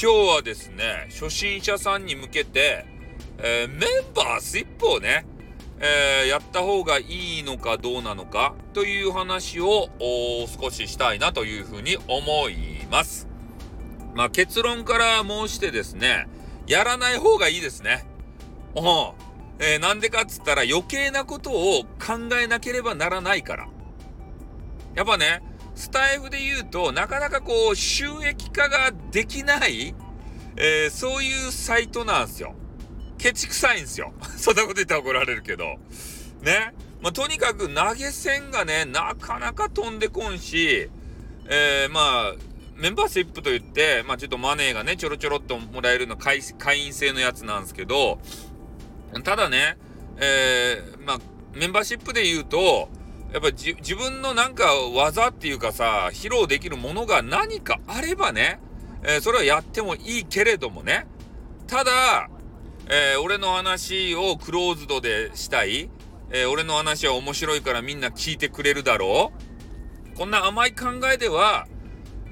今日はですね、初心者さんに向けて、えー、メンバーシップをね、えー、やった方がいいのかどうなのかという話を少ししたいなというふうに思います。まあ、結論から申してですね、やらない方がいいですね。うん。えー、なんでかっつったら余計なことを考えなければならないから。やっぱね、スタイフで言うと、なかなかこう、収益化ができない、えー、そういうサイトなんですよ。ケチくさいんですよ。そんなこと言ったら怒られるけど。ね。まあ、とにかく投げ銭がね、なかなか飛んでこんし、えー、まあ、メンバーシップと言って、まあちょっとマネーがね、ちょろちょろっともらえるの会会員制のやつなんですけど、ただね、えー、まあ、メンバーシップで言うと、やっぱり自分のなんか技っていうかさ、披露できるものが何かあればね、えー、それはやってもいいけれどもね、ただ、えー、俺の話をクローズドでしたい、えー、俺の話は面白いからみんな聞いてくれるだろう。こんな甘い考えでは、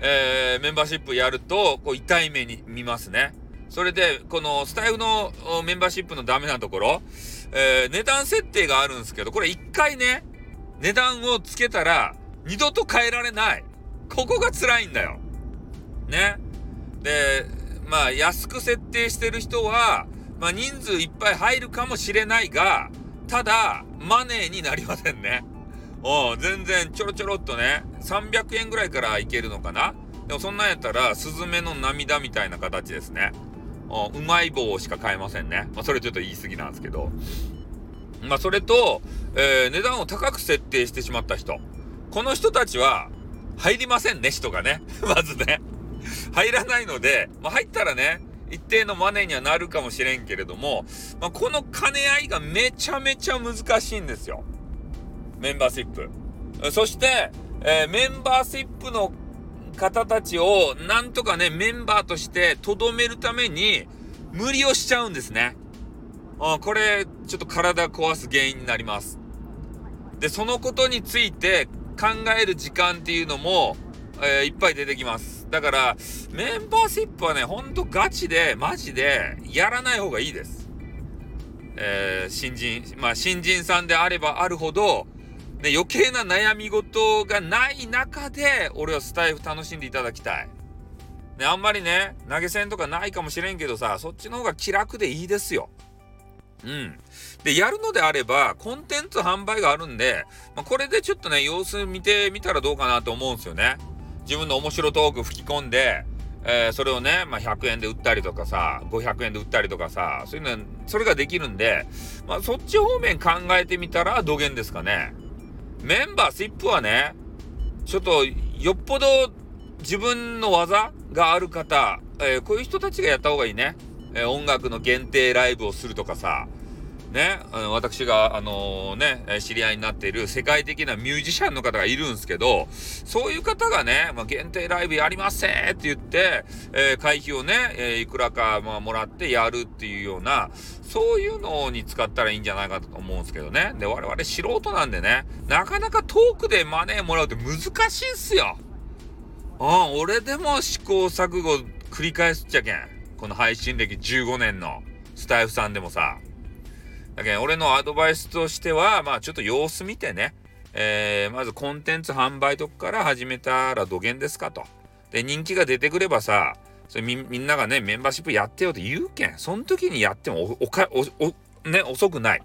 え、メンバーシップやると、こう痛い目に見ますね。それで、このスタイフのメンバーシップのダメなところ、え値段設定があるんですけど、これ一回ね、値段をつけたら二度と変えられない。ここが辛いんだよ。ね。で、まあ安く設定してる人は、まあ人数いっぱい入るかもしれないが、ただ、マネーになりませんね。お全然ちょろちょろっとね、300円ぐらいからいけるのかなでもそんなんやったら、スズメの涙みたいな形ですね。うまい棒しか買えませんね。まあそれちょっと言い過ぎなんですけど。まあ、それと、えー、値段を高く設定してしまった人。この人たちは、入りませんね、人がね。まずね。入らないので、まあ、入ったらね、一定のマネーにはなるかもしれんけれども、まあ、この兼ね合いがめちゃめちゃ難しいんですよ。メンバーシップ。そして、えー、メンバーシップの方たちをなんとかね、メンバーとして留めるために無理をしちゃうんですね。あこれ、ちょっと体壊す原因になります。で、そのことについて考える時間っていうのも、えー、いっぱい出てきます。だから、メンバーシップはね、ほんとガチで、マジで、やらない方がいいです。えー、新人、まあ、新人さんであればあるほど、ね、余計な悩み事がない中で、俺はスタイフ楽しんでいただきたい。ね、あんまりね、投げ銭とかないかもしれんけどさ、そっちの方が気楽でいいですよ。うん。で、やるのであれば、コンテンツ販売があるんで、まあ、これでちょっとね、様子見てみたらどうかなと思うんですよね。自分の面白トーク吹き込んで、えー、それをね、まあ、100円で売ったりとかさ、500円で売ったりとかさ、そういうの、それができるんで、まあ、そっち方面考えてみたら、どげんですかね。メンバーシップはね、ちょっと、よっぽど自分の技がある方、えー、こういう人たちがやった方がいいね。えー、音楽の限定ライブをするとかさ、ね、あの私が、あのー、ね、知り合いになっている世界的なミュージシャンの方がいるんですけど、そういう方がね、まあ、限定ライブやりますせって言って、えー、会費をね、えー、いくらか、まあ、もらってやるっていうような、そういうのに使ったらいいんじゃないかと思うんですけどね。で、我々素人なんでね、なかなかトークでマネーもらうって難しいんすよ。うん、俺でも試行錯誤繰り返すっちゃけん。この配信歴15年のスタイフさんでもさ。だけど、俺のアドバイスとしては、まあちょっと様子見てね、えー、まずコンテンツ販売とかから始めたら土源ですかと。で、人気が出てくればさ、それみんながね、メンバーシップやってよって言うけん、その時にやってもお、おか、お、お、ね、遅くない。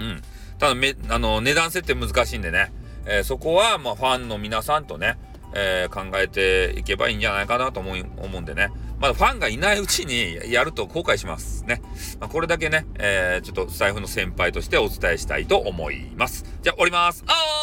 うん。ただめ、あの、値段設定難しいんでね、えー、そこは、まあ、ファンの皆さんとね、えー、考えていけばいいんじゃないかなと思い思うんでね。まだファンがいないうちにやると後悔しますね。まあ、これだけね、えー、ちょっと財布の先輩としてお伝えしたいと思います。じゃあ、降ります。あー